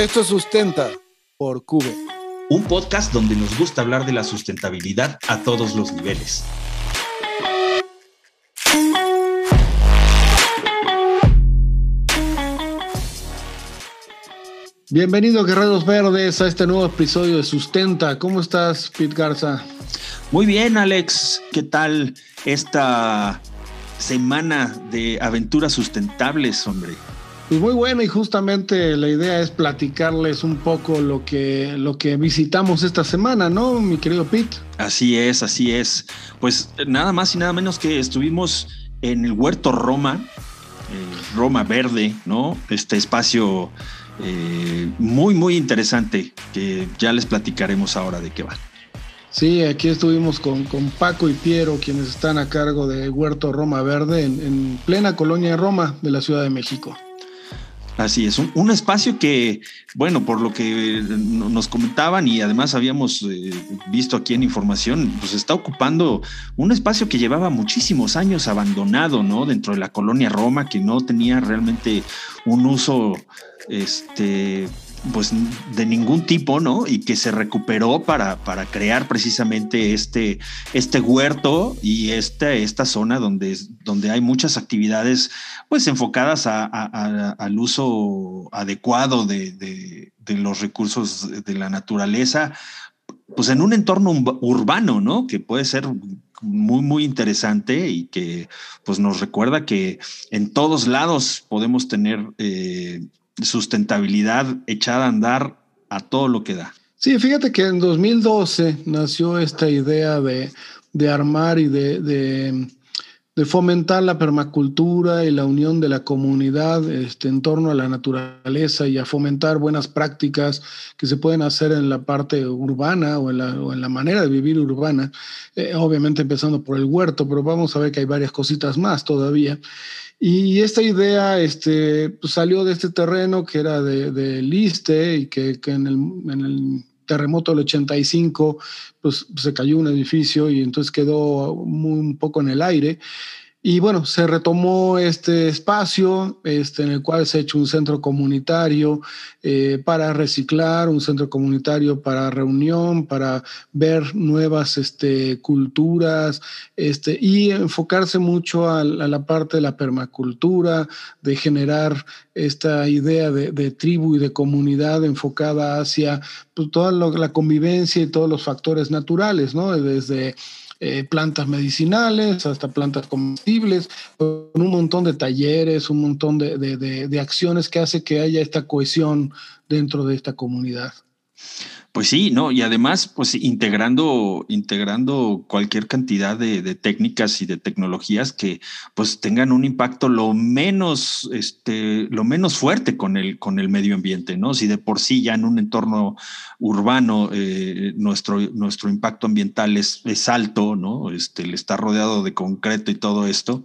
Esto Sustenta por Cube. Un podcast donde nos gusta hablar de la sustentabilidad a todos los niveles. Bienvenidos Guerreros Verdes a este nuevo episodio de Sustenta. ¿Cómo estás, Pete Garza? Muy bien, Alex. ¿Qué tal esta semana de aventuras sustentables, hombre? Pues muy bueno y justamente la idea es platicarles un poco lo que, lo que visitamos esta semana, ¿no, mi querido Pete? Así es, así es. Pues nada más y nada menos que estuvimos en el Huerto Roma, eh, Roma Verde, ¿no? Este espacio eh, muy, muy interesante que ya les platicaremos ahora de qué va. Sí, aquí estuvimos con, con, Paco y Piero, quienes están a cargo de Huerto Roma Verde en, en plena colonia de Roma de la Ciudad de México. Así es, un, espacio que, bueno, por lo que nos comentaban y además habíamos eh, visto aquí en información, pues está ocupando un espacio que llevaba muchísimos años abandonado, ¿no? Dentro de la colonia Roma, que no tenía realmente un uso, este, pues de ningún tipo, ¿no? Y que se recuperó para, para crear precisamente este, este huerto y este, esta zona donde, donde hay muchas actividades pues enfocadas al uso adecuado de, de, los recursos de la naturaleza, pues en un entorno urbano, ¿no? Que puede ser muy, muy interesante y que pues nos recuerda que en todos lados podemos tener eh, sustentabilidad echada a andar a todo lo que da. Sí, fíjate que en 2012 nació esta idea de, armar y de, de, fomentar la permacultura y la unión de la comunidad este, en torno a la naturaleza y a fomentar buenas prácticas que se pueden hacer en la parte urbana o en la, manera de vivir urbana, eh, obviamente empezando por el huerto, pero vamos a ver que hay varias cositas más todavía. Y esta idea este, pues, salió de este terreno que era de, de Liste y que, que en, el, en, el, terremoto del 85 pues, se cayó un edificio y entonces quedó un poco en el aire. Y bueno, se retomó este espacio este, en el cual se ha hecho un centro comunitario eh, para reciclar, un centro comunitario para reunión, para ver nuevas este, culturas este, y enfocarse mucho a, la parte de la permacultura, de generar esta idea de, tribu y de comunidad enfocada hacia pues, toda la convivencia y todos los factores naturales, ¿no? Desde eh, plantas medicinales hasta plantas comestibles, con un montón de talleres, un montón de, de acciones que hace que haya esta cohesión dentro de esta comunidad. Pues sí, no, y además, pues integrando, integrando cualquier cantidad de, técnicas y de tecnologías que pues tengan un impacto lo menos, este, lo menos fuerte con el, con el medio ambiente, ¿no? Si de por sí ya en un entorno urbano eh, nuestro, nuestro impacto ambiental es, es alto, ¿no? Este, le está rodeado de concreto y todo esto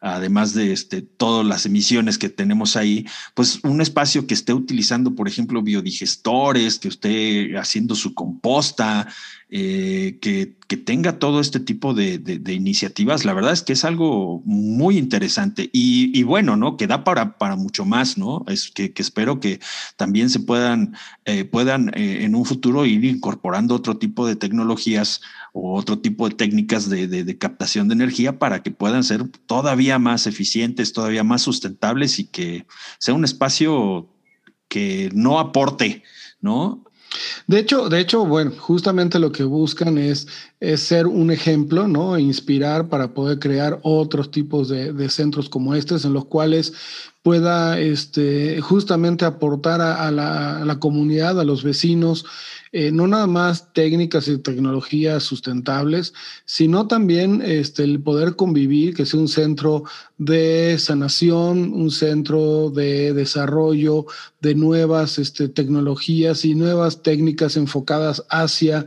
además de este, todas las emisiones que tenemos ahí, pues un espacio que esté utilizando, por ejemplo, biodigestores, que esté haciendo su composta, eh, que, tenga todo este tipo de, iniciativas, la verdad es que es algo muy interesante y, bueno, ¿no? Que da para, para mucho más, ¿no? Es que, espero que también se puedan, eh, puedan eh, en un futuro ir incorporando otro tipo de tecnologías o otro tipo de técnicas de, captación de energía para que puedan ser todavía más eficientes, todavía más sustentables y que sea un espacio que no aporte, ¿no? De hecho, de hecho, bueno, justamente lo que buscan es, ser un ejemplo, ¿no? E inspirar para poder crear otros tipos de, de centros como estos, en los cuales pueda este, justamente aportar a, la, comunidad, a los vecinos, eh, no nada más técnicas y tecnologías sustentables, sino también este, el poder convivir, que sea un centro de sanación, un centro de desarrollo de nuevas este, tecnologías y nuevas técnicas enfocadas hacia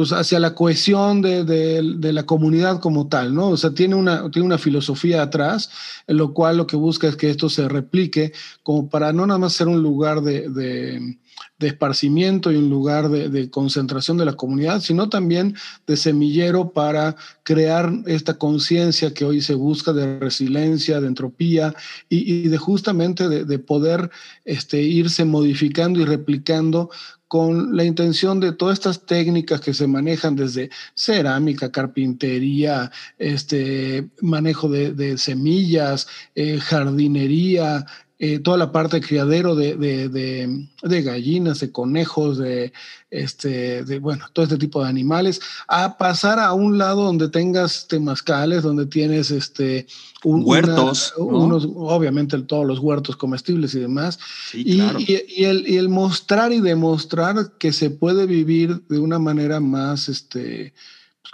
pues hacia la cohesión de, de, la comunidad como tal, ¿no? O sea, tiene una, tiene una filosofía atrás, en lo cual lo que busca es que esto se replique como para no nada más ser un lugar de, esparcimiento y un lugar de, concentración de la comunidad, sino también de semillero para crear esta conciencia que hoy se busca de resiliencia, de entropía y, de justamente de, poder este, irse modificando y replicando con la intención de todas estas técnicas que se manejan desde cerámica, carpintería, este, manejo de, semillas, eh, jardinería, eh, toda la parte de criadero de, de, gallinas, de conejos, de, este, de, bueno, todo este tipo de animales, a pasar a un lado donde tengas temazcales, donde tienes este, huertos, unos, obviamente todos los huertos comestibles y demás, y, y, el, y, el, mostrar y demostrar que se puede vivir de una manera más este,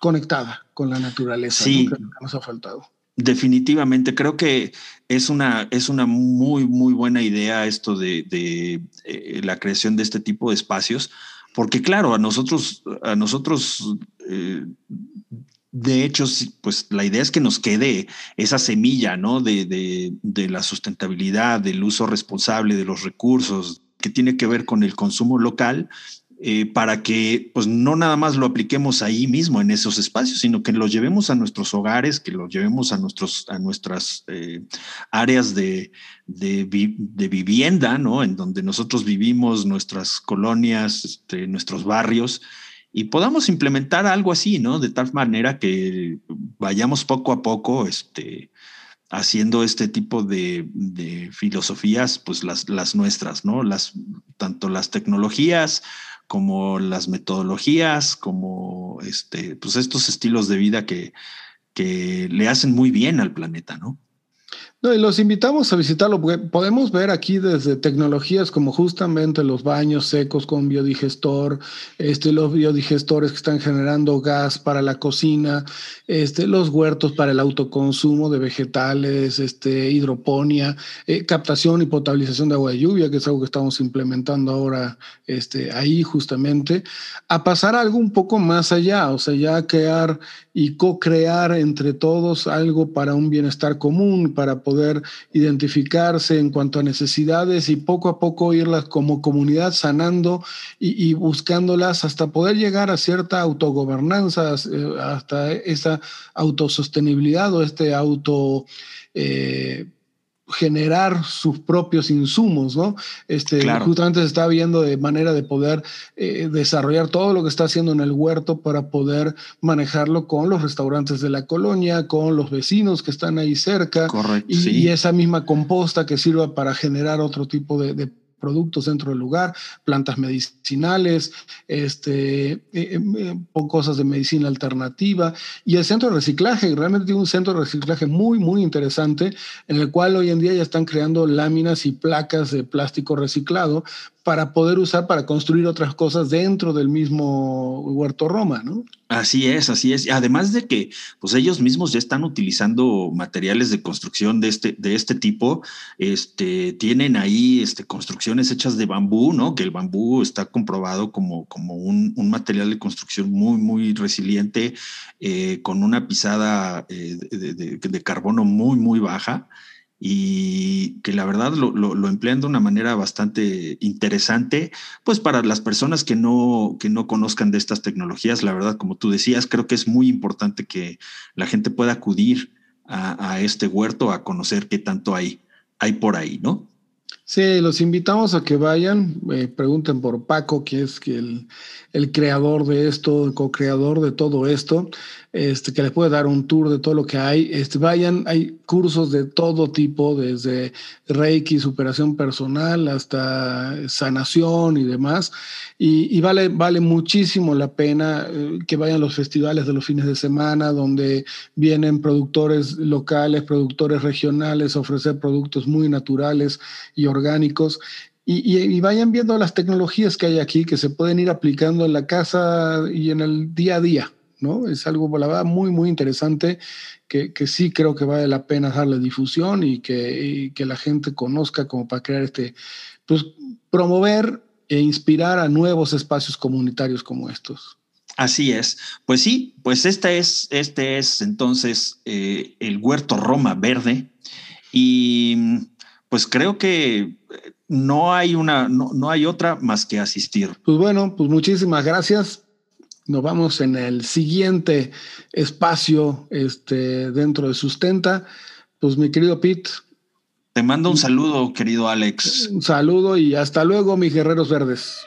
conectada con la naturaleza, sí. que nos ha faltado. Definitivamente, creo que es una, es una muy, muy buena idea esto de, eh, la creación de este tipo de espacios, porque claro, a nosotros, a nosotros, eh, de hecho, pues la idea es que nos quede esa semilla, ¿no? De, de la sustentabilidad, del uso responsable de los recursos, que tiene que ver con el consumo local eh, para que pues no nada más lo apliquemos ahí mismo en esos espacios, sino que lo llevemos a nuestros hogares, que lo llevemos a, nuestros, a nuestras eh, áreas de, de, vivienda, ¿no? En donde nosotros vivimos, nuestras colonias, este, nuestros barrios, y podamos implementar algo así, ¿no? De tal manera que vayamos poco a poco, este, haciendo este tipo de, de filosofías, pues las, las nuestras, ¿no? Las, tanto las tecnologías como las metodologías, como este, pues estos estilos de vida que, que le hacen muy bien al planeta, ¿no? No, y los invitamos a visitarlo, porque podemos ver aquí desde tecnologías como justamente los baños secos con biodigestor, este, los biodigestores que están generando gas para la cocina, este, los huertos para el autoconsumo de vegetales, este, hidroponía, eh, captación y potabilización de agua de lluvia, que es algo que estamos implementando ahora este, ahí justamente, a pasar algo un poco más allá, o sea, ya crear y co-crear entre todos algo para un bienestar común, para poder identificarse en cuanto a necesidades y poco a poco irlas como comunidad sanando y, buscándolas hasta poder llegar a cierta autogobernanza, eh, hasta esa autosostenibilidad o este auto... Eh, generar sus propios insumos, ¿no? Este, Justamente se está viendo de manera de poder eh, desarrollar todo lo que está haciendo en el huerto para poder manejarlo con los restaurantes de la colonia, con los vecinos que están ahí cerca. Correcto. Y, esa misma composta que sirva para generar otro tipo de productos dentro del lugar, plantas medicinales, este, eh, eh, eh, cosas de medicina alternativa. Y el centro de reciclaje, realmente tiene un centro de reciclaje muy, muy interesante, en el cual hoy en día ya están creando láminas y placas de plástico reciclado para poder usar para construir otras cosas dentro del mismo Huerto Roma, ¿no? Así es, así es. Además de que, pues ellos mismos ya están utilizando materiales de construcción de este, de este tipo. Este, tienen ahí este, construcciones hechas de bambú, ¿no? Que el bambú está comprobado como, como un, material de construcción muy, muy resiliente, eh, con una pisada eh, de carbono muy, muy baja y que la verdad lo, lo, emplean de una manera bastante interesante, pues para las personas que no, que no conozcan de estas tecnologías, la verdad, como tú decías, creo que es muy importante que la gente pueda acudir a, este huerto a conocer qué tanto hay, hay por ahí, ¿no? Sí, los invitamos a que vayan, eh, pregunten por Paco, que es el, el creador de esto, el co-creador de todo esto este, que les puede dar un tour de todo lo que hay. Este, vayan, hay cursos de todo tipo, desde Reiki, superación personal, hasta sanación y demás. Y, vale, vale muchísimo la pena eh, que vayan a los festivales de los fines de semana, donde vienen productores locales, productores regionales a ofrecer productos muy naturales y orgánicos. Y, y, vayan viendo las tecnologías que hay aquí que se pueden ir aplicando en la casa y en el día a día. ¿No? Es algo, la verdad, muy, muy interesante que, sí creo que vale la pena darle difusión y que, que la gente conozca como para crear este, pues promover e inspirar a nuevos espacios comunitarios como estos. Así es. Pues sí, pues este es, este es entonces eh, el Huerto Roma Verde. Y pues creo que no hay una, no, no hay otra más que asistir. Pues bueno, pues muchísimas gracias. Nos vamos en el siguiente espacio este, dentro de Sustenta. Pues mi querido Pete. Te mando un saludo, querido Alex. Un saludo y hasta luego, mis guerreros verdes.